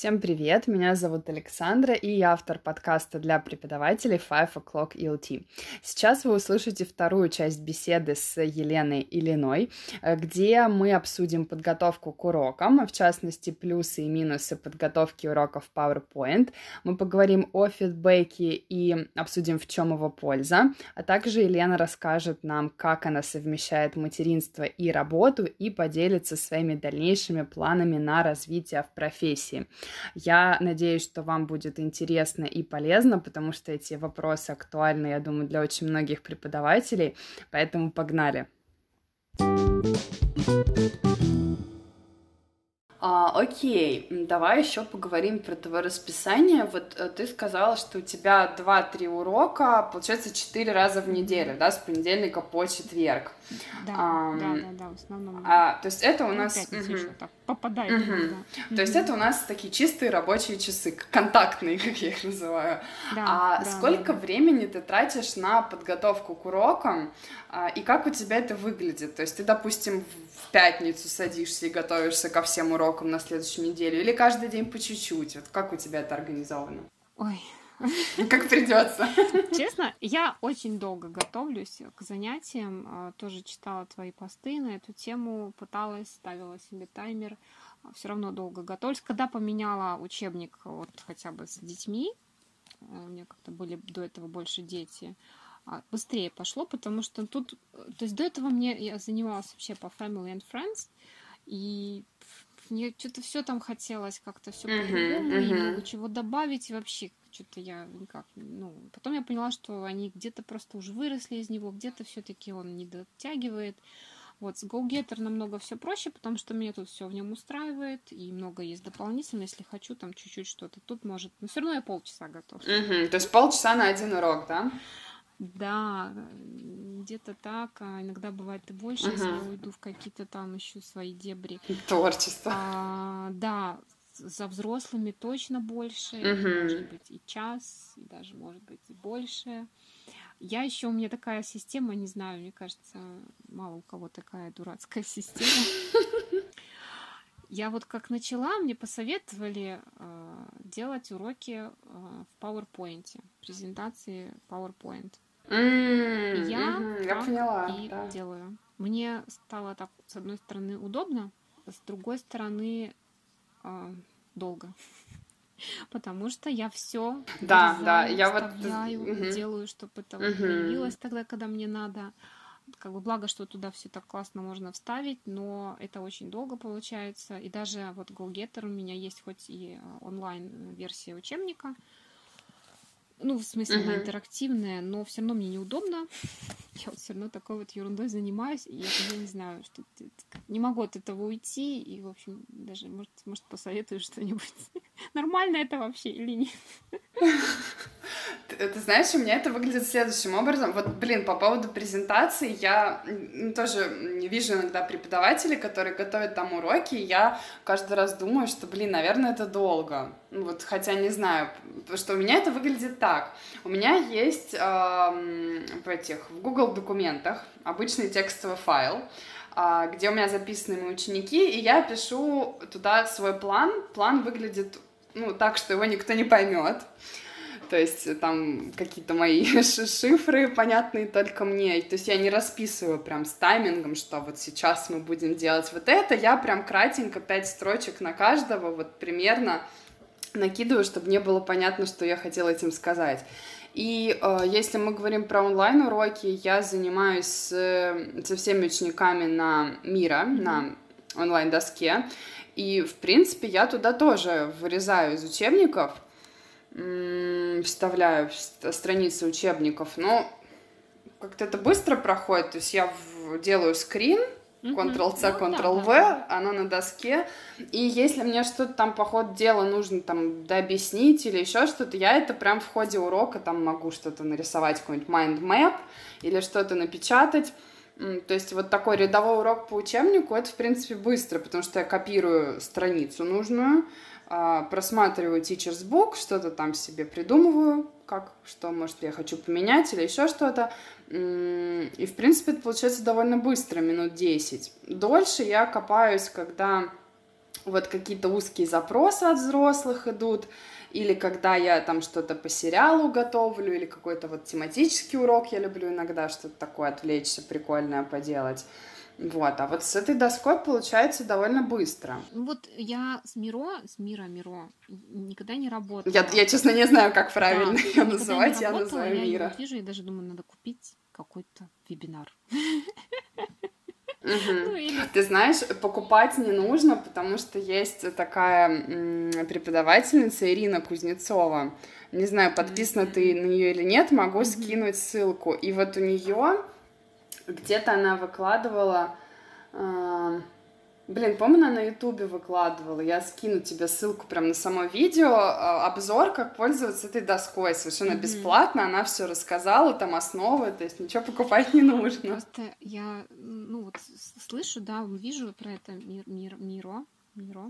Всем привет, меня зовут Александра, и я автор подкаста для преподавателей Five O'Clock ELT. Сейчас вы услышите вторую часть беседы с Еленой Ильиной, э, где мы обсудим подготовку к урокам, в частности, плюсы и минусы подготовки уроков PowerPoint. Мы поговорим о фидбэке и обсудим, в чем его польза, а также Елена расскажет нам, как она совмещает материнство и работу и поделится своими дальнейшими планами на развитие в профессии. Я надеюсь, что вам будет интересно и полезно, потому что эти вопросы актуальны, я думаю, для очень многих преподавателей, поэтому погнали. А, окей, давай еще поговорим про твое расписание. Вот э, ты сказала, что у тебя 2-3 урока, получается 4 раза в неделю, да, с понедельника по четверг. Да, а, да, да, да, в основном. А, то есть это у ну, нас... Угу. так попадает. Угу. Да. То есть это у нас такие чистые рабочие часы, контактные, как я их называю. Да, а да, сколько да, да. времени ты тратишь на подготовку к урокам, а, и как у тебя это выглядит? То есть ты, допустим, в пятницу садишься и готовишься ко всем урокам на следующую неделю, или каждый день по чуть-чуть? Вот как у тебя это организовано? Ой, как придется. Честно, я очень долго готовлюсь к занятиям. А, тоже читала твои посты на эту тему, пыталась, ставила себе таймер. А, Все равно долго готовлюсь. Когда поменяла учебник вот хотя бы с детьми, а, у меня как-то были до этого больше дети, быстрее пошло, потому что тут, то есть до этого мне я занималась вообще по Family and Friends, и мне что-то все там хотелось как-то все uh-huh, по-другому, uh-huh. и много чего добавить, и вообще что-то я никак, ну, потом я поняла, что они где-то просто уже выросли из него, где-то все-таки он не дотягивает. Вот, с GoGetter намного все проще, потому что меня тут все в нем устраивает, и много есть дополнительно, если хочу там чуть-чуть что-то. Тут может, но все равно я полчаса готов. Угу, то есть полчаса на один урок, да? Да, где-то так, а иногда бывает и больше, uh-huh. если я уйду в какие-то там еще свои дебри. Творчество. А, да, за взрослыми точно больше, uh-huh. может быть и час, и даже может быть и больше. Я еще у меня такая система, не знаю, мне кажется, мало у кого такая дурацкая система. Я вот как начала, мне посоветовали э, делать уроки э, в PowerPoint, презентации PowerPoint. Mm, я, mm, я поняла, и да. делаю. Мне стало так, с одной стороны, удобно, с другой стороны, э, долго. Потому что я все да, да, я вот угу. делаю, чтобы это угу. появилось тогда, когда мне надо. Как бы благо, что туда все так классно можно вставить, но это очень долго получается. И даже вот GoGetter у меня есть хоть и э, онлайн-версия учебника, ну, в смысле, uh-huh. она интерактивная, но все равно мне неудобно. Я вот все равно такой вот ерундой занимаюсь, и я, я не знаю, что не могу от этого уйти, и, в общем, даже, может, может посоветую что-нибудь. Нормально это вообще или нет? Ты, ты знаешь, у меня это выглядит следующим образом. Вот, блин, по поводу презентации, я тоже вижу иногда преподавателей, которые готовят там уроки, и я каждый раз думаю, что, блин, наверное, это долго. Вот, хотя не знаю, что у меня это выглядит так. У меня есть э, в этих, в Google документах обычный текстовый файл, э, где у меня записаны мои ученики, и я пишу туда свой план. План выглядит, ну, так, что его никто не поймет. То есть там какие-то мои шифры понятные только мне. То есть я не расписываю прям с таймингом, что вот сейчас мы будем делать вот это. Я прям кратенько, пять строчек на каждого, вот примерно накидываю, чтобы не было понятно, что я хотела этим сказать. И э, если мы говорим про онлайн-уроки, я занимаюсь с, со всеми учениками на Мира, mm-hmm. на онлайн-доске. И, в принципе, я туда тоже вырезаю из учебников, вставляю страницы учебников, но как-то это быстро проходит. То есть я делаю скрин, Ctrl-C, Ctrl-V, ну, оно на доске. И если мне что-то там по ходу дела нужно там дообъяснить или еще что-то, я это прям в ходе урока там могу что-то нарисовать, какой-нибудь mind map или что-то напечатать. То есть вот такой рядовой урок по учебнику, это, в принципе, быстро, потому что я копирую страницу нужную, просматриваю teacher's book, что-то там себе придумываю, как, что, может, я хочу поменять или еще что-то. И, в принципе, это получается довольно быстро, минут 10. Дольше я копаюсь, когда вот какие-то узкие запросы от взрослых идут, или когда я там что-то по сериалу готовлю, или какой-то вот тематический урок я люблю иногда что-то такое отвлечься, прикольное поделать. Вот, а вот с этой доской получается довольно быстро. Ну вот я с Миро, с Мира Миро никогда не работала. Я, я честно, не знаю, как правильно да, ее называть, я называю я Мира. Я вижу и даже думаю, надо купить какой-то вебинар. Ну, или... Ты знаешь, покупать не нужно, потому что есть такая преподавательница Ирина Кузнецова. Не знаю, подписана ты на нее или нет, могу скинуть ссылку. И вот у нее где-то она выкладывала... Э, блин, помню, она на Ютубе выкладывала. Я скину тебе ссылку прям на само видео. Э, обзор, как пользоваться этой доской. Совершенно mm-hmm. бесплатно. Она все рассказала, там основы, то есть ничего покупать не нужно. Просто я, ну вот, слышу, да, вижу про это мир, мир, Миро, Миро.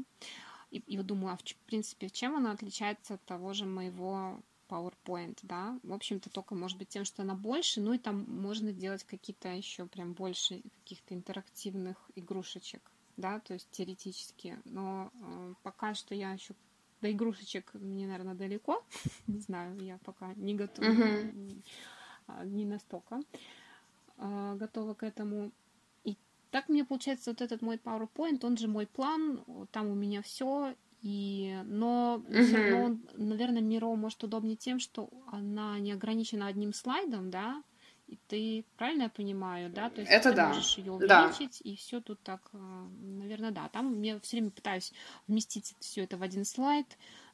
И, и думаю, а в, в принципе, чем она отличается от того же моего PowerPoint, да, в общем-то только может быть тем, что она больше, ну и там можно делать какие-то еще прям больше каких-то интерактивных игрушечек, да, то есть теоретически, но э, пока что я еще до игрушечек мне, наверное, далеко, не знаю, я пока не готова, mm-hmm. не настолько э, готова к этому. И так мне получается вот этот мой PowerPoint, он же мой план, там у меня все, и, но mm-hmm. все равно, наверное, Миро может удобнее тем, что она не ограничена одним слайдом, да, и ты правильно я понимаю, да? То есть Это ты да. можешь ее увеличить, да. и все тут так, э, наверное, да. Там мне все время пытаюсь вместить все это в один слайд,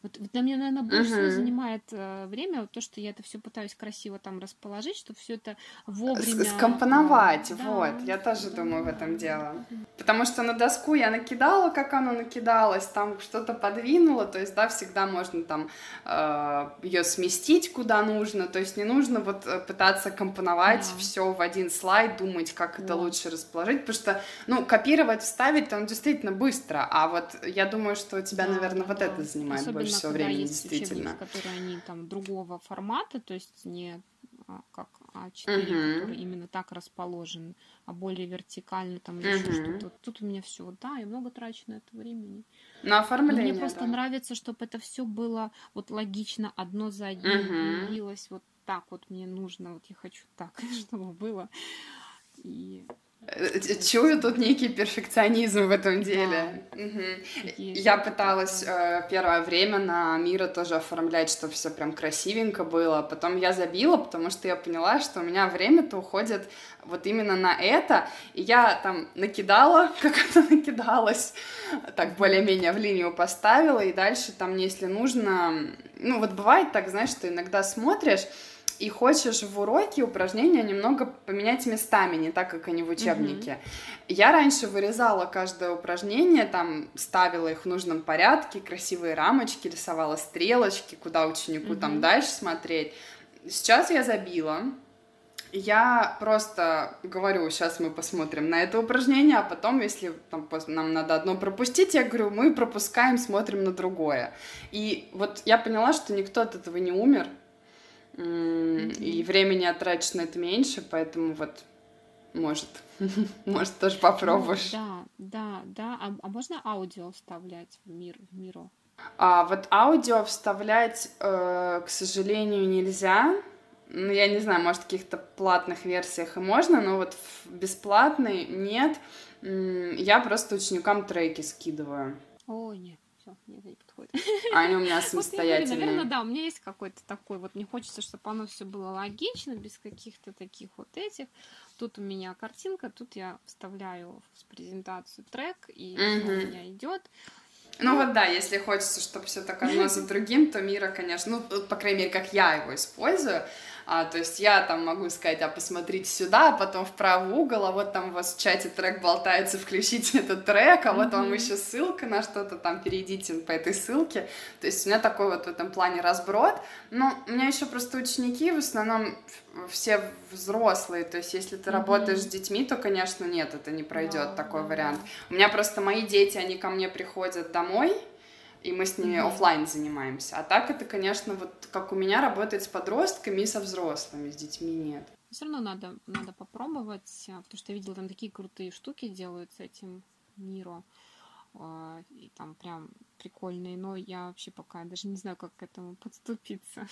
вот, для меня, наверное, больше uh-huh. занимает э, время вот то, что я это все пытаюсь красиво там расположить, чтобы все это вовремя... Скомпоновать, да, вот. Я тоже да, думаю в этом дело. Потому что на доску я накидала, как оно накидалось, там что-то подвинула, то есть, да, всегда можно там э, ее сместить куда нужно, то есть не нужно вот э, пытаться компоновать да. все в один слайд, думать, как это лучше расположить, потому что, ну, копировать, вставить там действительно быстро, а вот я думаю, что у тебя, да, наверное, да, вот да. это занимает Особенно больше всего времени, есть действительно. Учебники, которые они там другого формата, то есть не а, как А4, uh-huh. который именно так расположен, а более вертикально там или uh-huh. что-то. Тут у меня все, да, я много трачу на это времени. На оформление, Но мне просто да. нравится, чтобы это все было вот логично, одно за одним uh-huh. появилось вот так вот мне нужно, вот я хочу так, чтобы было. И чую тут некий перфекционизм в этом деле. Да. Угу. Я пыталась э, первое время на Мира тоже оформлять, чтобы все прям красивенько было. Потом я забила, потому что я поняла, что у меня время-то уходит вот именно на это. И я там накидала, как это накидалось, так более-менее в линию поставила, и дальше там, если нужно... Ну, вот бывает так, знаешь, что иногда смотришь, и хочешь в уроке упражнения немного поменять местами, не так, как они в учебнике. Mm-hmm. Я раньше вырезала каждое упражнение, там ставила их в нужном порядке, красивые рамочки, рисовала стрелочки, куда ученику mm-hmm. там дальше смотреть. Сейчас я забила. Я просто говорю, сейчас мы посмотрим на это упражнение, а потом, если там, нам надо одно пропустить, я говорю, мы пропускаем, смотрим на другое. И вот я поняла, что никто от этого не умер, и времени отрачено это меньше, поэтому вот может, может тоже попробуешь. Да, да, да. А, а можно аудио вставлять в мир, в миру? А вот аудио вставлять, э, к сожалению, нельзя. Ну, я не знаю, может, в каких-то платных версиях и можно, но вот в бесплатной нет. Я просто ученикам треки скидываю. О, нет все, мне это не подходит. А они у меня самостоятельные. Вот, наверное, да, у меня есть какой-то такой, вот мне хочется, чтобы оно все было логично, без каких-то таких вот этих. Тут у меня картинка, тут я вставляю в презентацию трек, и угу. у меня идет. Ну вот да, если хочется, чтобы все так одно за другим, то Мира, конечно, ну, по крайней мере, как я его использую, а, то есть я там могу сказать, а посмотрите сюда, а потом в правый угол, а вот там у вас в чате трек болтается, включите этот трек, а вот mm-hmm. вам еще ссылка на что-то, там перейдите по этой ссылке. То есть у меня такой вот в этом плане разброд. Но у меня еще просто ученики в основном все взрослые, то есть если ты mm-hmm. работаешь с детьми, то, конечно, нет, это не пройдет yeah, такой вариант. У меня просто мои дети, они ко мне приходят домой, и мы с ними mm-hmm. офлайн занимаемся. А так это, конечно, вот как у меня работает с подростками и со взрослыми, с детьми нет. Все равно надо, надо попробовать, а, потому что я видела, там такие крутые штуки делают с этим Миро. э, и там прям прикольные, но я вообще пока даже не знаю, как к этому подступиться.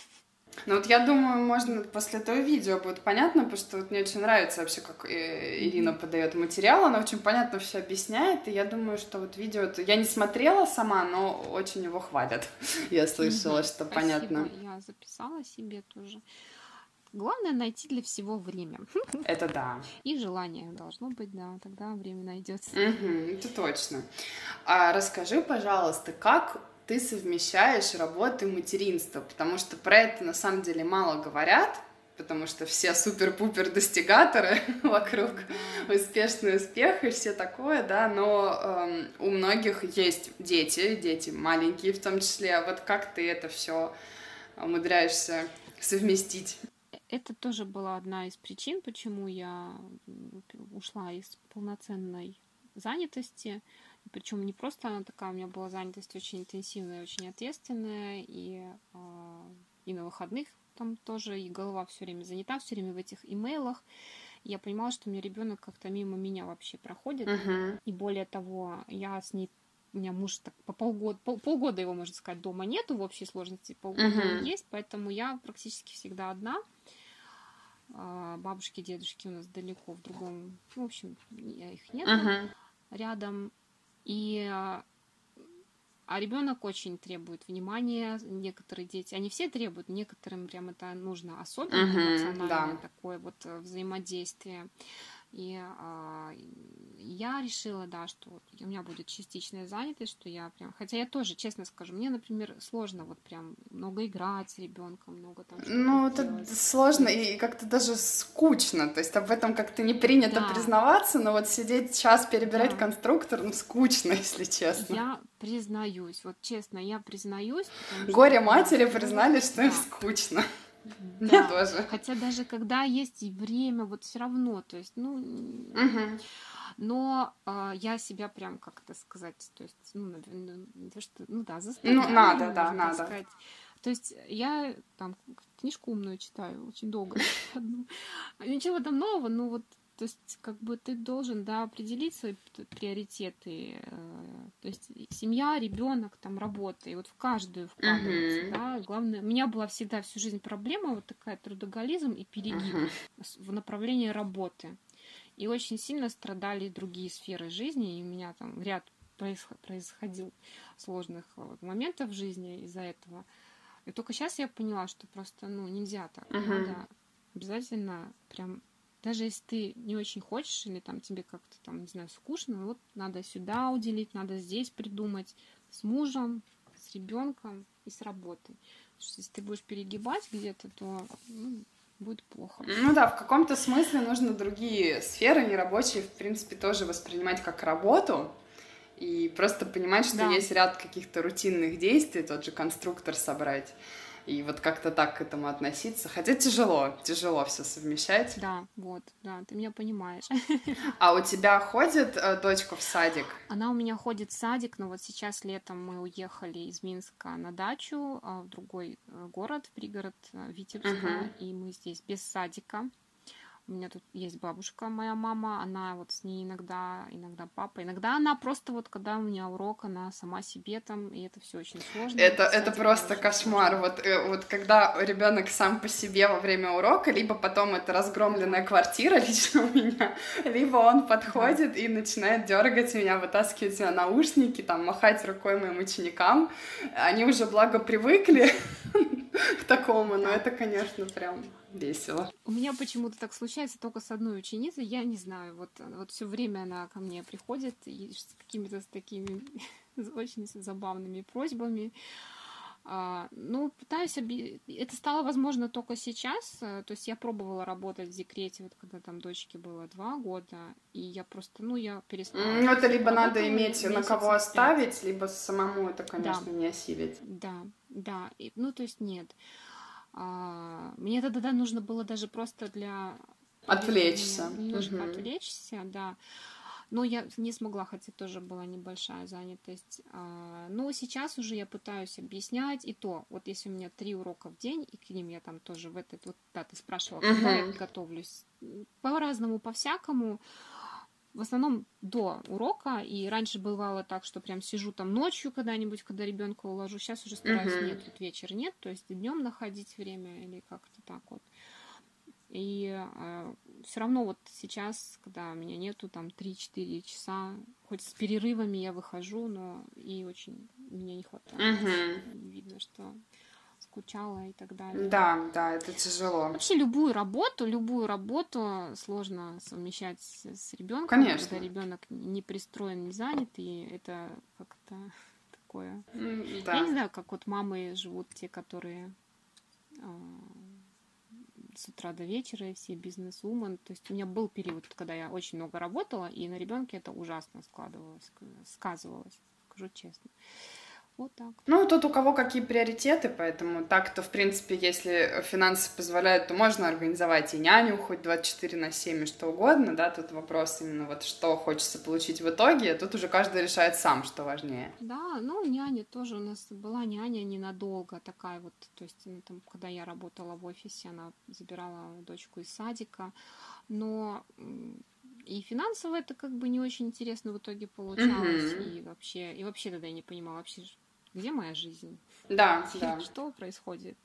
Ну вот я думаю, можно после этого видео будет понятно, потому что вот мне очень нравится вообще, как э, Ирина подает материал, она очень понятно все объясняет, и я думаю, что вот видео, я не смотрела сама, но очень его хвалят. Я слышала, что Спасибо. понятно. Я записала себе тоже. Главное найти для всего время. Это да. И желание должно быть, да, тогда время найдется. Угу, это точно. А расскажи, пожалуйста, как ты совмещаешь работу и материнство, потому что про это на самом деле мало говорят, потому что все супер-пупер достигаторы вокруг, успешный успех и все такое, да, но эм, у многих есть дети, дети маленькие в том числе, вот как ты это все умудряешься совместить? Это тоже была одна из причин, почему я ушла из полноценной занятости. Причем не просто она такая, у меня была занятость очень интенсивная, очень ответственная, и, э, и на выходных там тоже, и голова все время занята, все время в этих имейлах. Я понимала, что у меня ребенок как-то мимо меня вообще проходит. Uh-huh. И более того, я с ней у меня муж так по полгода, пол, полгода его, можно сказать, дома нету в общей сложности, полгода uh-huh. он есть, поэтому я практически всегда одна. Бабушки, дедушки у нас далеко в другом, в общем, их нет uh-huh. рядом. И а ребенок очень требует внимания. Некоторые дети, они все требуют, некоторым прям это нужно особенно uh-huh, эмоциональное да. такое вот э, взаимодействие. И э, я решила, да, что вот у меня будет частичная занятость, что я прям, хотя я тоже, честно скажу, мне, например, сложно вот прям много играть с ребенком, много там. Ну, это делать. сложно и как-то даже скучно, то есть об этом как-то не принято да. признаваться, но вот сидеть час перебирать да. конструктор, ну скучно, если честно. Я признаюсь, вот честно, я признаюсь. Горе что, матери признали, что да. им скучно. Да. Я тоже. Хотя даже когда есть и время, вот все равно, то есть, ну, угу. но э, я себя прям как-то сказать, то есть, ну, наверное, то, что, ну да, заставляю. Ну, надо, да, надо. Сказать. То есть я там книжку умную читаю очень долго. Ничего там нового, но вот то есть, как бы ты должен, да, определить свои приоритеты. Э, то есть, семья, ребенок, там, работа. И вот в каждую вкладываться, uh-huh. да. Главное, у меня была всегда всю жизнь проблема вот такая трудоголизм и перегиб uh-huh. в направлении работы. И очень сильно страдали другие сферы жизни, и у меня там ряд происходил сложных моментов в жизни из-за этого. И только сейчас я поняла, что просто, ну, нельзя так. Uh-huh. Надо обязательно прям даже если ты не очень хочешь или там тебе как-то там, не знаю, скучно, вот надо сюда уделить, надо здесь придумать с мужем, с ребенком и с работой. Потому что если ты будешь перегибать где-то, то ну, будет плохо. Ну да, в каком-то смысле нужно другие сферы нерабочие, в принципе, тоже воспринимать как работу, и просто понимать, что да. есть ряд каких-то рутинных действий, тот же конструктор собрать и вот как-то так к этому относиться. Хотя тяжело, тяжело все совмещать. Да, вот, да, ты меня понимаешь. А у тебя ходит э, дочка в садик? Она у меня ходит в садик, но вот сейчас летом мы уехали из Минска на дачу э, в другой э, город, в пригород э, Витебска, uh-huh. и мы здесь без садика. У меня тут есть бабушка, моя мама, она вот с ней иногда, иногда папа, иногда она просто вот, когда у меня урок, она сама себе там, и это все очень сложно. Это, это просто кошмар. Вот, э, вот когда ребенок сам по себе во время урока, либо потом это разгромленная квартира лично у меня, либо он подходит и начинает дергать меня, вытаскивать меня наушники, там, махать рукой моим ученикам. Они уже благо привыкли к такому, но это, конечно, прям весело. У меня почему-то так случается только с одной ученицей, я не знаю, вот, вот все время она ко мне приходит и с какими-то такими очень забавными просьбами. А, ну, пытаюсь оби... Это стало возможно только сейчас. То есть я пробовала работать в декрете, вот когда там дочке было два года, и я просто, ну, я перестала. Ну, это либо надо иметь на кого оставить, либо самому это, конечно, да. не осилить. Да, да. И, ну, то есть нет. А, мне тогда нужно было даже просто для... Отвлечься. Немножко угу. отвлечься, да. Но я не смогла, хотя тоже была небольшая занятость. А, но сейчас уже я пытаюсь объяснять, и то, вот если у меня три урока в день, и к ним я там тоже в этот, вот да, ты спрашивала, когда uh-huh. я готовлюсь, по-разному, по-всякому. В основном до урока, и раньше бывало так, что прям сижу там ночью когда-нибудь, когда ребенка уложу, сейчас уже стараюсь uh-huh. нет, вот вечер нет, то есть днем находить время или как-то так вот. И э, все равно вот сейчас, когда меня нету там 3-4 часа, хоть с перерывами я выхожу, но и очень мне не хватает. Угу. Видно, что скучала и так далее. Да, да, это тяжело. Вообще любую работу, любую работу сложно совмещать с ребенком, Конечно. когда ребенок не пристроен, не занят, и это как-то такое. Да. Я не знаю, как вот мамы живут, те, которые а, с утра до вечера, и все бизнес-вумен. То есть у меня был период, когда я очень много работала, и на ребенке это ужасно складывалось, сказывалось, скажу честно. Вот так. Ну, тут у кого какие приоритеты, поэтому так-то, в принципе, если финансы позволяют, то можно организовать и няню хоть 24 на 7 и что угодно, да, тут вопрос именно вот что хочется получить в итоге, тут уже каждый решает сам, что важнее. Да, ну, няня тоже у нас была няня ненадолго такая вот, то есть, ну, там, когда я работала в офисе, она забирала дочку из садика, но и финансово это как бы не очень интересно в итоге получалось, mm-hmm. и вообще, и вообще тогда я не понимала вообще, где моя жизнь? Да, да. Что происходит?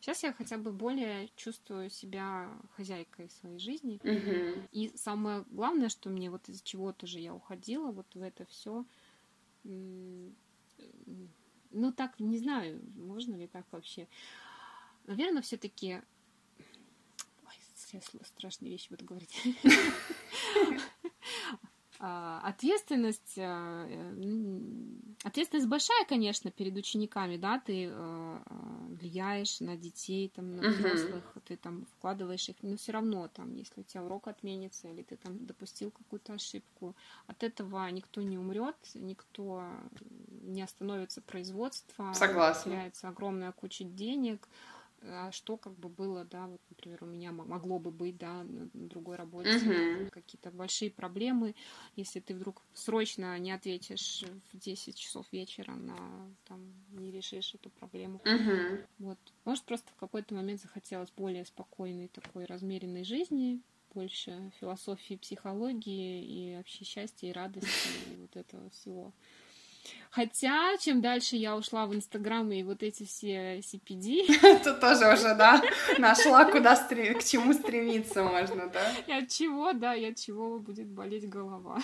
Сейчас я хотя бы более чувствую себя хозяйкой своей жизни. Угу. И самое главное, что мне вот из чего тоже я уходила, вот в это все. Ну, так, не знаю, можно ли так вообще. Наверное, все-таки страшные вещи буду говорить. А, ответственность, а, э, ответственность большая, конечно, перед учениками, да, ты а, влияешь на детей, там, на взрослых, uh-huh. ты там вкладываешь их, но все равно там, если у тебя урок отменится или ты там допустил какую-то ошибку, от этого никто не умрет, никто не остановится производство, Согласна. теряется огромная куча денег, а что как бы было, да, вот, например, у меня могло бы быть, да, на другой работе uh-huh. какие-то большие проблемы, если ты вдруг срочно не ответишь в 10 часов вечера на, там, не решишь эту проблему. Uh-huh. Вот. Может, просто в какой-то момент захотелось более спокойной такой размеренной жизни, больше философии, психологии и вообще счастья и радости и вот этого всего. Хотя, чем дальше я ушла в Инстаграм и вот эти все CPD... Тут тоже уже, да, нашла, куда к чему стремиться можно, да? И от чего, да, и от чего будет болеть голова.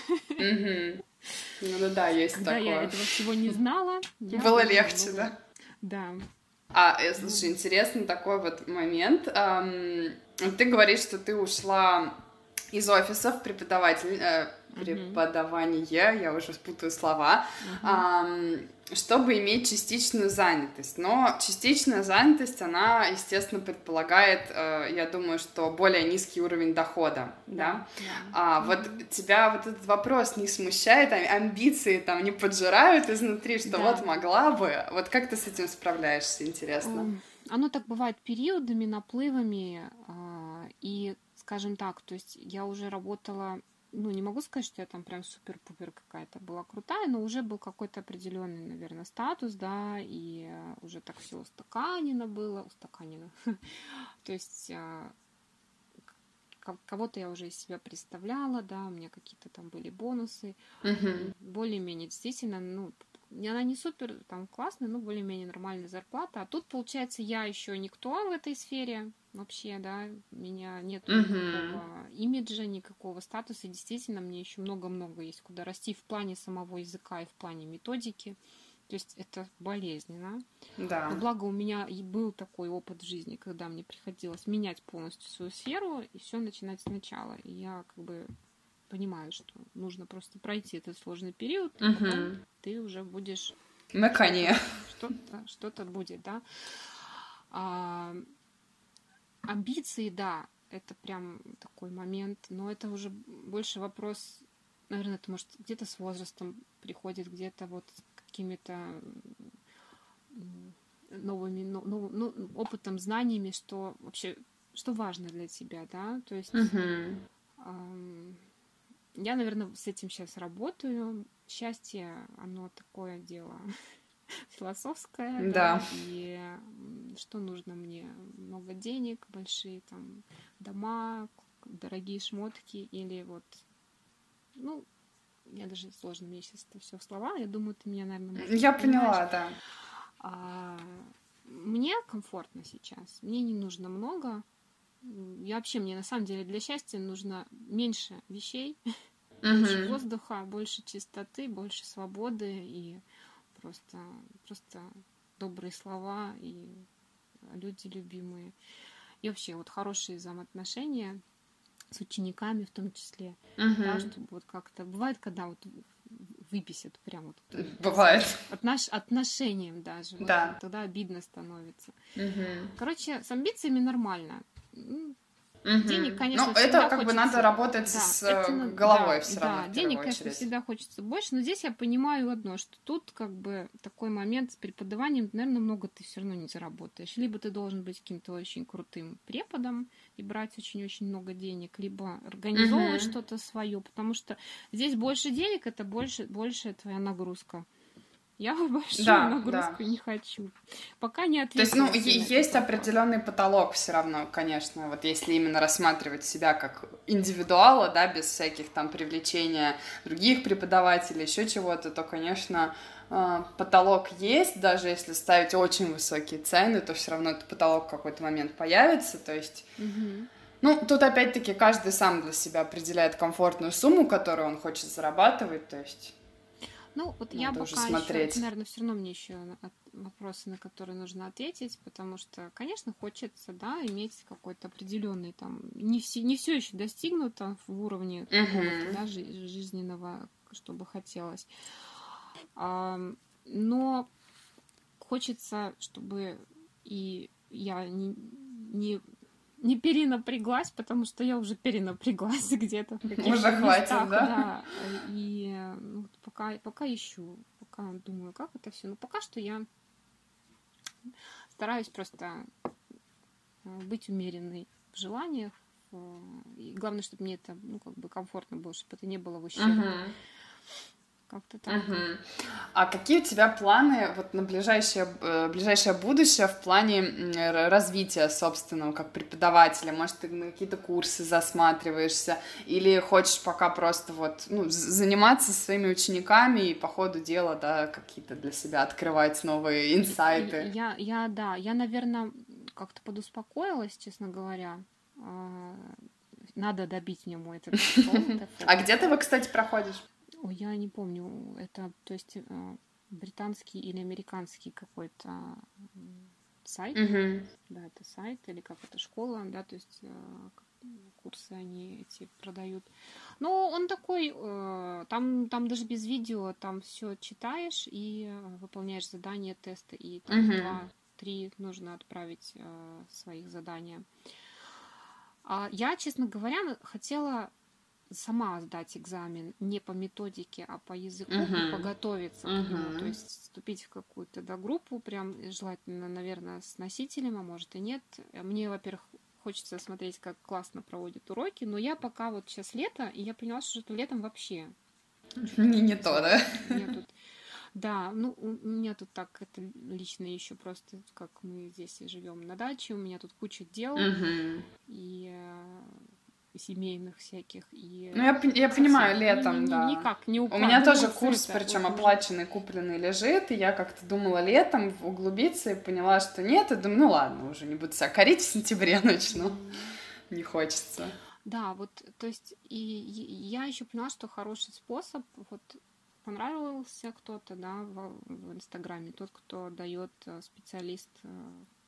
Ну да, есть такое. Да, я этого всего не знала. Было легче, да? Да. А, э, слушай, интересный такой вот момент. Ты говоришь, что ты ушла из офиса в преподаватель, преподавание, я уже спутаю слова, чтобы иметь частичную занятость. Но частичная занятость, она, естественно, предполагает, э, я думаю, что более низкий уровень дохода, да? А вот тебя вот этот вопрос не смущает, а амбиции там не поджирают изнутри, что вот могла бы, вот как ты с этим справляешься, интересно? Оно так бывает периодами, наплывами, а, и скажем так, то есть я уже работала, ну, не могу сказать, что я там прям супер-пупер какая-то была крутая, но уже был какой-то определенный, наверное, статус, да, и э, уже так все устаканено было, устаканено. То есть а, кого-то я уже из себя представляла, да, у меня какие-то там были бонусы, более-менее действительно, ну, она не супер там классная, но более-менее нормальная зарплата. А тут, получается, я еще никто в этой сфере вообще, да, у меня нет uh-huh. никакого имиджа, никакого статуса. Действительно, мне еще много-много есть куда расти в плане самого языка и в плане методики. То есть это болезненно. Да. Но благо у меня и был такой опыт в жизни, когда мне приходилось менять полностью свою сферу и все начинать сначала. И я как бы понимаю, что нужно просто пройти этот сложный период, угу. потом ты уже будешь... На коне. Что-то, что-то будет, да. А, амбиции, да, это прям такой момент, но это уже больше вопрос, наверное, это может где-то с возрастом приходит, где-то вот с какими-то новыми, ну, ну, ну, опытом, знаниями, что вообще, что важно для тебя, да, то есть... Uh-huh. Эм, я, наверное, с этим сейчас работаю. Счастье, оно такое дело философское. Да. да. И что нужно мне? Много денег, большие там дома, дорогие шмотки или вот ну, я даже сложно мне сейчас это все в слова, я думаю, ты меня, наверное, Я поняла, да. А, мне комфортно сейчас, мне не нужно много. Я вообще, мне на самом деле для счастья нужно меньше вещей, больше воздуха, больше чистоты, больше свободы и просто, просто добрые слова и люди любимые. И вообще вот хорошие взаимоотношения с учениками в том числе. Угу. Да, чтобы вот как-то... Бывает, когда вот выписят прям вот... Бывает. Отнош... Отношением даже. Да. Вот, тогда обидно становится. Угу. Короче, с амбициями нормально. Угу. Денег, конечно, Ну, это как бы надо работать да, с это, э, головой да, все да, равно. в денег, первую конечно, очередь. всегда хочется больше, но здесь я понимаю одно, что тут как бы такой момент с преподаванием, наверное, много ты все равно не заработаешь. Либо ты должен быть каким-то очень крутым преподом и брать очень-очень много денег, либо организовывать Мгм. что-то свое, потому что здесь больше денег, это больше, больше твоя нагрузка. Я большую Да, нагрузку да. не хочу. Пока не То есть, ну, ответила есть определенный потолок все равно, конечно, вот если именно рассматривать себя как индивидуала, да, без всяких там привлечения других преподавателей, еще чего-то, то, конечно, э, потолок есть, даже если ставить очень высокие цены, то все равно этот потолок в какой-то момент появится, то есть Мгм. Ну, тут опять-таки каждый сам для себя определяет комфортную сумму, которую он хочет зарабатывать, то есть... Ну, вот я Надо уже пока смотреть. еще, наверное, все равно мне еще вопросы, на которые нужно ответить, потому что, конечно, хочется, да, иметь какой-то определенный там, не все, не все еще достигнуто в уровне какого-то, да, жи- жизненного, что бы хотелось. Ам, но хочется, чтобы и я не, не не перенапряглась, потому что я уже перенапряглась где-то. Уже хватит, местах, да? И э, ну, вот пока, пока ищу, пока думаю, как это все. Но пока что я стараюсь просто э, быть умеренной в желаниях. э, И главное, чтобы мне это, ну, как бы комфортно было, чтобы это не было в ущерб. Мгм. Как-то так. Мгм. А какие у тебя планы вот на ближайшее, э, ближайшее будущее в плане развития собственного как преподавателя? Может, ты на какие-то курсы засматриваешься? Или хочешь пока просто вот ну, заниматься своими учениками и по ходу дела, да, какие-то для себя открывать новые инсайты? Я, я, да, я, наверное, как-то подуспокоилась, честно говоря. А, Надо добить мне мой этот А где ты его, кстати, проходишь? Ой, я не помню, это, то есть, э, британский или американский какой-то м, сайт, Мгм. да, это сайт, или как это, школа, да, то есть, э, как- курсы они эти продают. Но он такой, там, там даже без видео, там все читаешь и выполняешь задания, тесты, и там Мгм. два-три нужно отправить своих задания. А я, честно говоря, хотела сама сдать экзамен не по методике, а по языку и подготовиться к нему. То есть вступить в какую-то да, группу, прям желательно, наверное, с носителем, а может и нет. Мне, во-первых, хочется смотреть, как классно проводят уроки, но я пока вот сейчас лето, и я поняла, что это летом вообще Не, не то, да? тут- Да, ну у меня тут так это лично еще просто, как мы здесь живем на даче, у меня тут куча дел Мгм. и э, семейных всяких и Ну, я, я понимаю, ни- летом, ни- да. никак не У меня тоже укладывается курс, это. причем Вот, оплаченный, купленный лежит, и я как-то думала летом углубиться и поняла, что нет, и думаю, ну ладно, уже не буду себя корить, в сентябре начну, не хочется. Да, вот, то есть, и, и я еще поняла, что хороший способ, вот, понравился кто-то, да, в, в Инстаграме, тот, кто дает э, специалист э,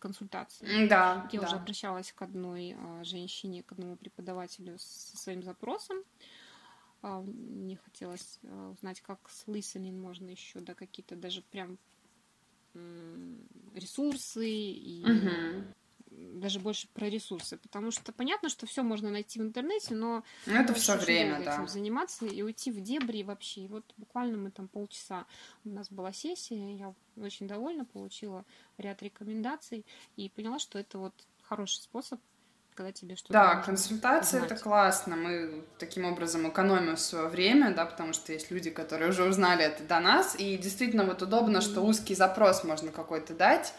консультации. Да, Я да. уже обращалась к одной а, женщине, к одному преподавателю со своим запросом. А, Мне хотелось а, узнать, как с listening можно еще, да, какие-то даже прям ресурсы и Мгм. Даже больше про ресурсы, потому что понятно, что все можно найти в интернете, но Ну, это все время, да. этим заниматься и уйти в дебри вообще. И вот буквально мы там полчаса у нас была сессия, я очень довольна, получила ряд рекомендаций и поняла, что это вот хороший способ, когда тебе что-то Да, консультация это узнать. классно. Мы таким образом экономим свое время, да, потому что есть люди, которые уже узнали это до нас. И действительно вот удобно, что узкий запрос можно какой-то дать.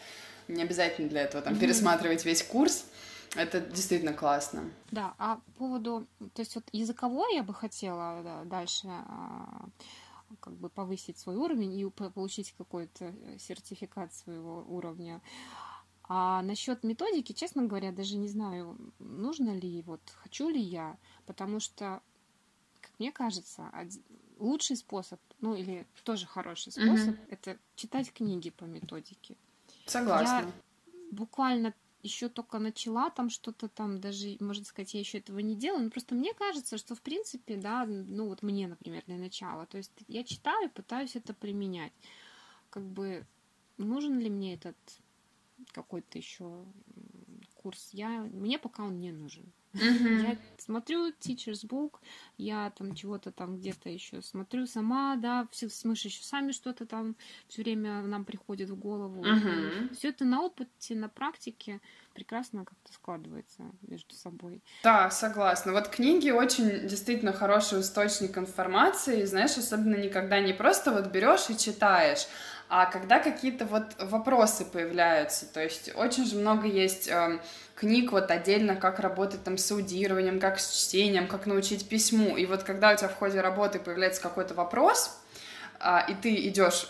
Не обязательно для этого там Мгм. пересматривать весь курс. Это действительно классно. Да, а по поводу, то есть вот языковой я бы хотела да, дальше а, как бы повысить свой уровень и получить какой-то сертификат своего уровня. А насчет методики, честно говоря, даже не знаю, нужно ли, вот хочу ли я, потому что, как мне кажется, лучший способ, ну или тоже хороший способ, mm-hmm. это читать книги по методике. Согласна. Я буквально еще только начала там что-то там, даже, можно сказать, я еще этого не делала, но просто мне кажется, что в принципе, да, ну вот мне, например, для начала, то есть я читаю, пытаюсь это применять. Как бы нужен ли мне этот какой-то еще курс? Я, мне пока он не нужен. Mm-hmm. Я смотрю Teacher's Book, я там чего-то там где-то еще смотрю сама, да, все мы же еще сами что-то там все время нам приходит в голову. Mm-hmm. Все это на опыте, на практике прекрасно как-то складывается между собой. Да, согласна. Вот книги очень действительно хороший источник информации, знаешь, особенно никогда не просто вот берешь и читаешь, а когда какие-то вот вопросы появляются, то есть очень же много есть э, книг вот отдельно, как работать там с аудированием, как с чтением, как научить письму, и вот когда у тебя в ходе работы появляется какой-то вопрос, э, и ты идешь,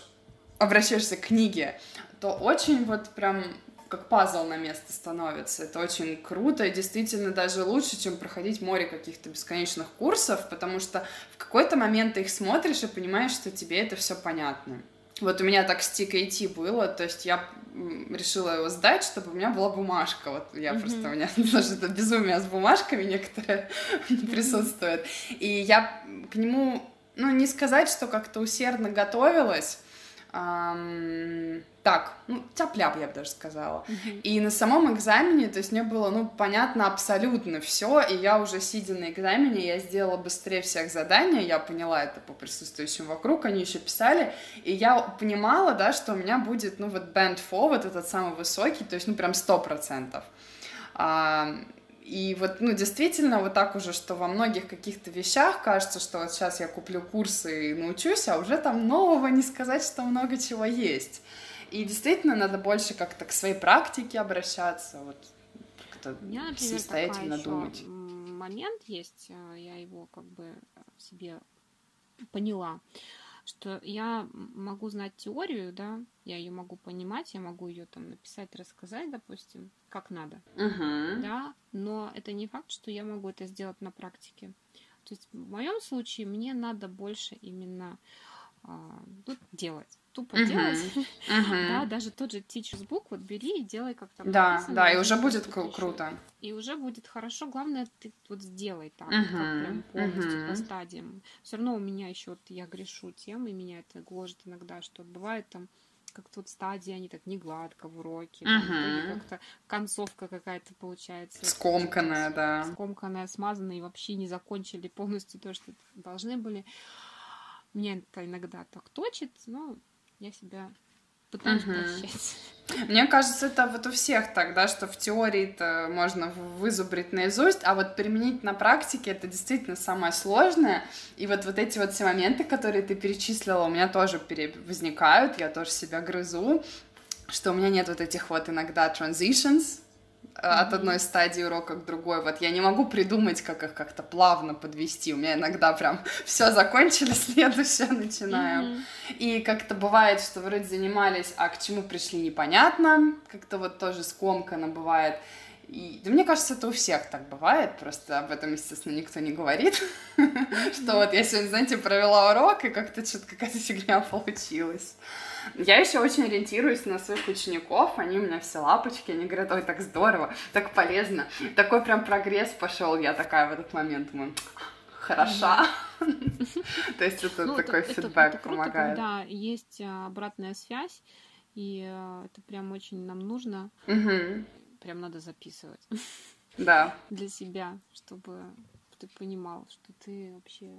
обращаешься к книге, то очень вот прям как пазл на место становится. Это очень круто и действительно даже лучше, чем проходить море каких-то бесконечных курсов, потому что в какой-то момент ты их смотришь и понимаешь, что тебе это все понятно. Вот у меня так с TKT было, то есть я решила его сдать, чтобы у меня была бумажка. Вот я mm-hmm. просто, у меня даже это безумие с бумажками некоторые присутствует. И я к нему, ну, не сказать, что как-то усердно готовилась, эм, так, ну, тяп я бы даже сказала. Uh-huh. И на самом экзамене, то есть мне было, ну, понятно абсолютно все, и я уже, сидя на экзамене, я сделала быстрее всех задания, я поняла это по присутствующим вокруг, они еще писали, и я понимала, да, что у меня будет, ну, вот band forward, этот самый высокий, то есть, ну, прям сто процентов. И вот, ну, действительно, вот так уже, что во многих каких-то вещах кажется, что вот сейчас я куплю курсы и научусь, а уже там нового не сказать, что много чего есть. И действительно, надо больше как-то к своей практике обращаться, вот как-то самостоятельно думать. Момент есть, э, я его как бы себе поняла что я могу знать теорию, да, я ее могу понимать, я могу ее там написать, рассказать, допустим, как надо, uh-huh. да, но это не факт, что я могу это сделать на практике. То есть в моем случае мне надо больше именно а, ну, делать тупо uh-huh. делать, uh-huh. да, даже тот же Teacher's Book, вот бери и делай как там Да, написано, да, и уже будет кру- круто. И уже будет хорошо, главное, ты вот сделай так, uh-huh. как прям полностью uh-huh. по стадиям. Все равно у меня еще вот я грешу тем, и меня это гложет иногда, что бывает там как-то вот стадии, они так не гладко в уроке, uh-huh. как-то концовка какая-то получается. Скомканная, да. Скомканная, смазанная, и вообще не закончили полностью то, что должны были. Меня это иногда так точит, но я себя пытаюсь угу. прощать. Мне кажется, это вот у всех так, да, что в теории это можно вызубрить наизусть, а вот применить на практике это действительно самое сложное. И вот, вот эти вот все моменты, которые ты перечислила, у меня тоже пере... возникают, я тоже себя грызу, что у меня нет вот этих вот иногда transitions, от одной стадии урока к другой. Вот я не могу придумать, как их как-то плавно подвести. У меня иногда прям все закончили, следующее начинаем. Mm-hmm. И как-то бывает, что вроде занимались, а к чему пришли непонятно. Как-то вот тоже скомканно бывает. И, да мне кажется, это у всех так бывает, просто об этом, естественно, никто не говорит, что вот я сегодня, знаете, провела урок, и как-то что-то какая-то фигня получилась. Я еще очень ориентируюсь на своих учеников, они у меня все лапочки, они говорят, ой, так здорово, так полезно, такой прям прогресс пошел, я такая в этот момент, мы хороша. То есть это ну, такой фидбэк помогает. Да, есть а, обратная связь, и а, это прям очень нам нужно. Прям надо записывать. Да. Для себя, чтобы ты понимал, что ты вообще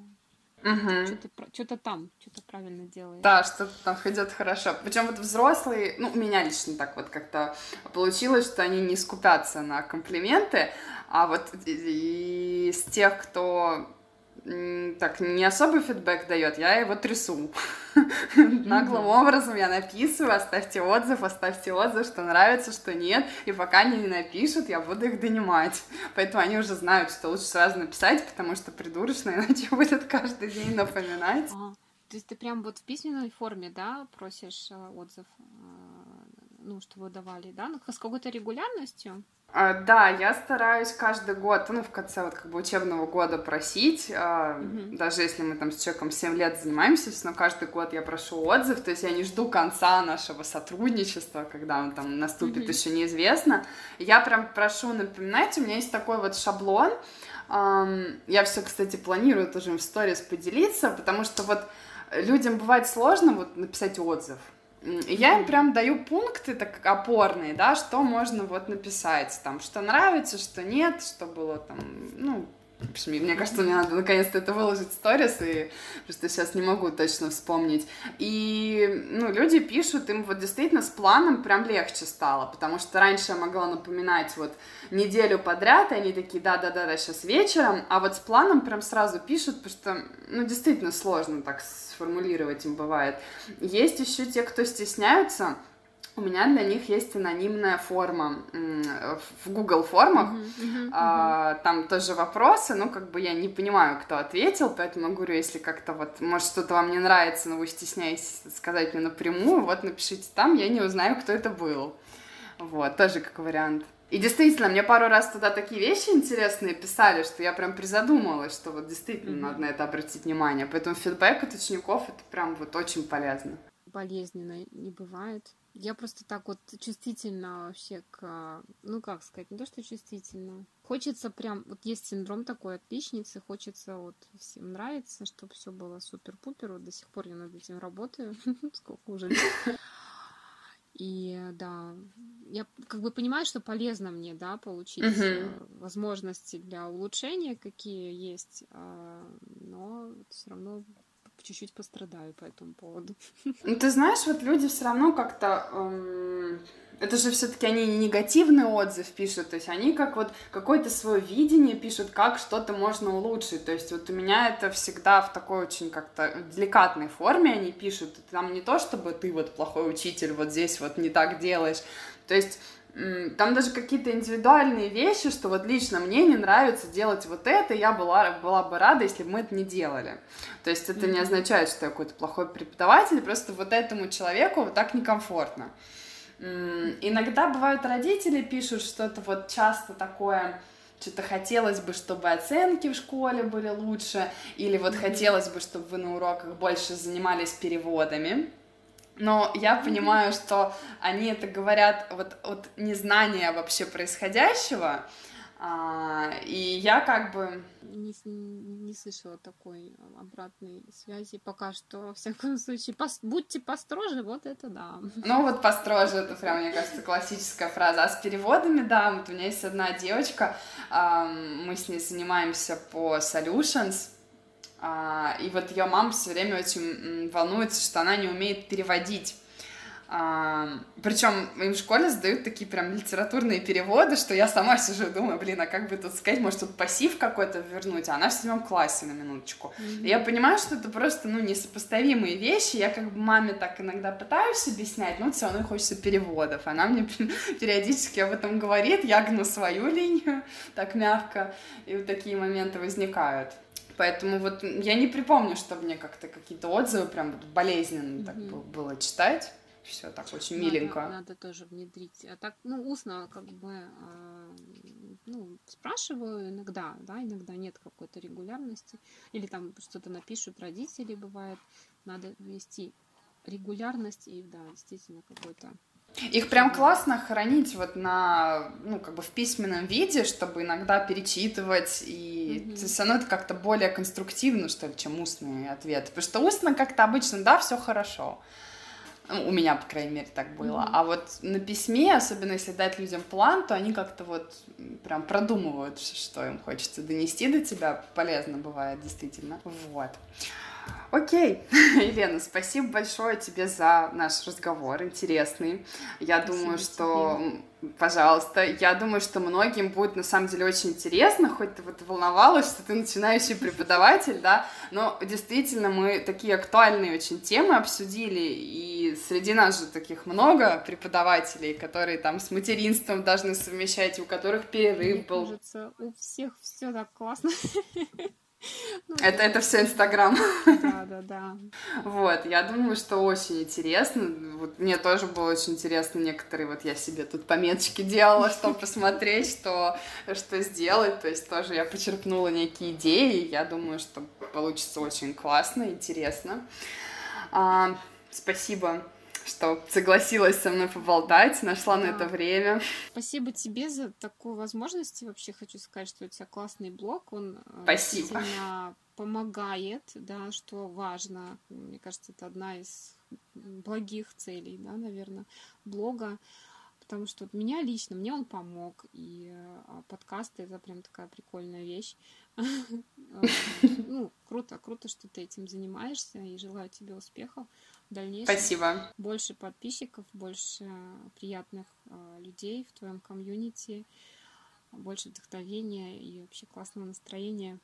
Угу. Что-то, там, что-то правильно делаешь. Да, что-то там идет хорошо. Причем вот взрослые, ну, у меня лично так вот как-то получилось, что они не скупятся на комплименты, а вот из тех, кто так не особый фидбэк дает, я его трясу. Наглым образом я написываю, оставьте отзыв, оставьте отзыв, что нравится, что нет, и пока они не напишут, я буду их донимать. Поэтому они уже знают, что лучше сразу написать, потому что придурочно, иначе будет каждый день напоминать. То есть ты прям вот в письменной форме, да, просишь э, отзыв, ну, чтобы давали, да? Ну, с какой-то регулярностью? А, да, я стараюсь каждый год, ну, в конце вот как бы учебного года просить, mm-hmm. даже если мы там с человеком 7 лет занимаемся, но каждый год я прошу отзыв, то есть я не жду конца нашего сотрудничества, когда он там наступит, mm-hmm. еще неизвестно. Я прям прошу напоминать, у меня есть такой вот шаблон, я все, кстати, планирую тоже в сторис поделиться, потому что вот людям бывает сложно вот написать отзыв, я им прям даю пункты так опорные, да, что можно вот написать, там, что нравится, что нет, что было там, ну, мне кажется, мне надо наконец-то это выложить в сторис, и просто сейчас не могу точно вспомнить. И, ну, люди пишут, им вот действительно с планом прям легче стало, потому что раньше я могла напоминать вот неделю подряд, и они такие, да-да-да, сейчас вечером, а вот с планом прям сразу пишут, потому что, ну, действительно сложно так сформулировать им бывает. Есть еще те, кто стесняются, у меня для них есть анонимная форма в Google формах. Uh-huh, uh-huh, а, там тоже вопросы, ну, как бы я не понимаю, кто ответил, поэтому говорю, если как-то вот, может, что-то вам не нравится, но вы стесняетесь сказать мне напрямую, вот напишите там, я не узнаю, кто это был. Вот, тоже как вариант. И действительно, мне пару раз туда такие вещи интересные писали, что я прям призадумалась, что вот действительно mm-hmm. надо на это обратить внимание. Поэтому фидбэк от учеников это прям вот очень полезно. Болезненно не бывает. Я просто так вот чувствительно вообще к... Ну, как сказать, не то, что чувствительно. Хочется прям... Вот есть синдром такой отличницы, хочется вот всем нравится, чтобы все было супер-пупер. Вот до сих пор я над этим работаю. Сколько уже И да, я как бы понимаю, что полезно мне, да, получить uh-huh. возможности для улучшения, какие есть, а, но все равно чуть-чуть пострадаю по этому поводу. Ну, ты знаешь, вот люди все равно как-то... Эм, это же все-таки они не негативный отзыв пишут, то есть они как вот какое-то свое видение пишут, как что-то можно улучшить. То есть вот у меня это всегда в такой очень как-то деликатной форме они пишут. Там не то, чтобы ты вот плохой учитель, вот здесь вот не так делаешь. То есть там даже какие-то индивидуальные вещи, что вот лично мне не нравится делать вот это, я была, была бы рада, если бы мы это не делали. То есть это mm-hmm. не означает, что я какой-то плохой преподаватель, просто вот этому человеку вот так некомфортно. Иногда бывают родители пишут что-то вот часто такое, что-то хотелось бы, чтобы оценки в школе были лучше, или вот mm-hmm. хотелось бы, чтобы вы на уроках больше занимались переводами. Но я понимаю, что они это говорят вот от незнания вообще происходящего, а, и я как бы... Не, не слышала такой обратной связи пока что, во всяком случае. Пос, будьте построже, вот это да. Ну вот построже, это прям, мне кажется, классическая фраза. А с переводами, да, вот у меня есть одна девочка, мы с ней занимаемся по Solutions, а, и вот ее мама все время очень волнуется, что она не умеет переводить. А, причем им в школе сдают такие прям литературные переводы, что я сама сижу и думаю, блин, а как бы тут сказать, может тут пассив какой-то вернуть, а она в седьмом классе на минуточку. Mm-hmm. И я понимаю, что это просто, ну, несопоставимые вещи, я как бы маме так иногда пытаюсь объяснять, но все равно хочется переводов, она мне периодически об этом говорит, я гну свою линию так мягко, и вот такие моменты возникают. Поэтому вот я не припомню, чтобы мне как-то какие-то отзывы прям вот болезненно mm-hmm. так было читать. Все так очень надо, миленько. Надо тоже внедрить. А так, ну, устно как бы э, ну, спрашиваю иногда, да, иногда нет какой-то регулярности. Или там что-то напишут родители, бывает. Надо ввести регулярность и, да, действительно какой-то их прям классно хранить вот на, ну, как бы в письменном виде, чтобы иногда перечитывать, и mm-hmm. то есть оно это как-то более конструктивно, что ли, чем устные ответы. Потому что устно как-то обычно, да, все хорошо. Ну, у меня, по крайней мере, так было. Mm-hmm. А вот на письме, особенно если дать людям план, то они как-то вот прям продумывают, что им хочется донести до тебя. Полезно бывает, действительно. Вот. Окей, Елена, спасибо большое тебе за наш разговор, интересный. Я спасибо думаю, что, тебе. пожалуйста, я думаю, что многим будет на самом деле очень интересно, хоть ты вот волновалась, что ты начинающий преподаватель, да, но действительно мы такие актуальные очень темы обсудили, и среди нас же таких много преподавателей, которые там с материнством должны совмещать, у которых перерыв Мне был. кажется, у всех все так классно. Ну, это, это все Инстаграм. Да, да, да. Вот, я думаю, что очень интересно. Вот мне тоже было очень интересно некоторые, вот я себе тут пометочки делала, что посмотреть, что, что сделать. То есть тоже я почерпнула некие идеи. Я думаю, что получится очень классно, интересно. А, спасибо что согласилась со мной поболтать, нашла да. на это время. Спасибо тебе за такую возможность. вообще хочу сказать, что у тебя классный блог, он э, Спасибо. помогает, да, что важно. Мне кажется, это одна из благих целей, да, наверное, блога. Потому что вот меня лично, мне он помог, и э, подкасты это прям такая прикольная вещь. Э, ну, круто, круто, что ты этим занимаешься, и желаю тебе успехов дальнейшем. Спасибо. Больше подписчиков, больше приятных э, людей в твоем комьюнити, больше вдохновения и вообще классного настроения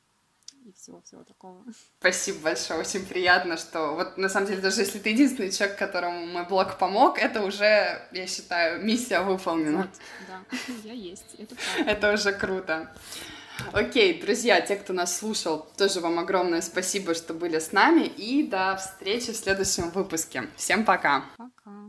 и всего-всего такого. Спасибо большое, очень приятно, что вот на самом деле даже если ты единственный человек, которому мой блог помог, это уже, я считаю, миссия выполнена. Вот, да, я есть, это правда. Это уже круто. Окей, друзья, те, кто нас слушал, тоже вам огромное спасибо, что были с нами, и до встречи в следующем выпуске. Всем пока! Пока!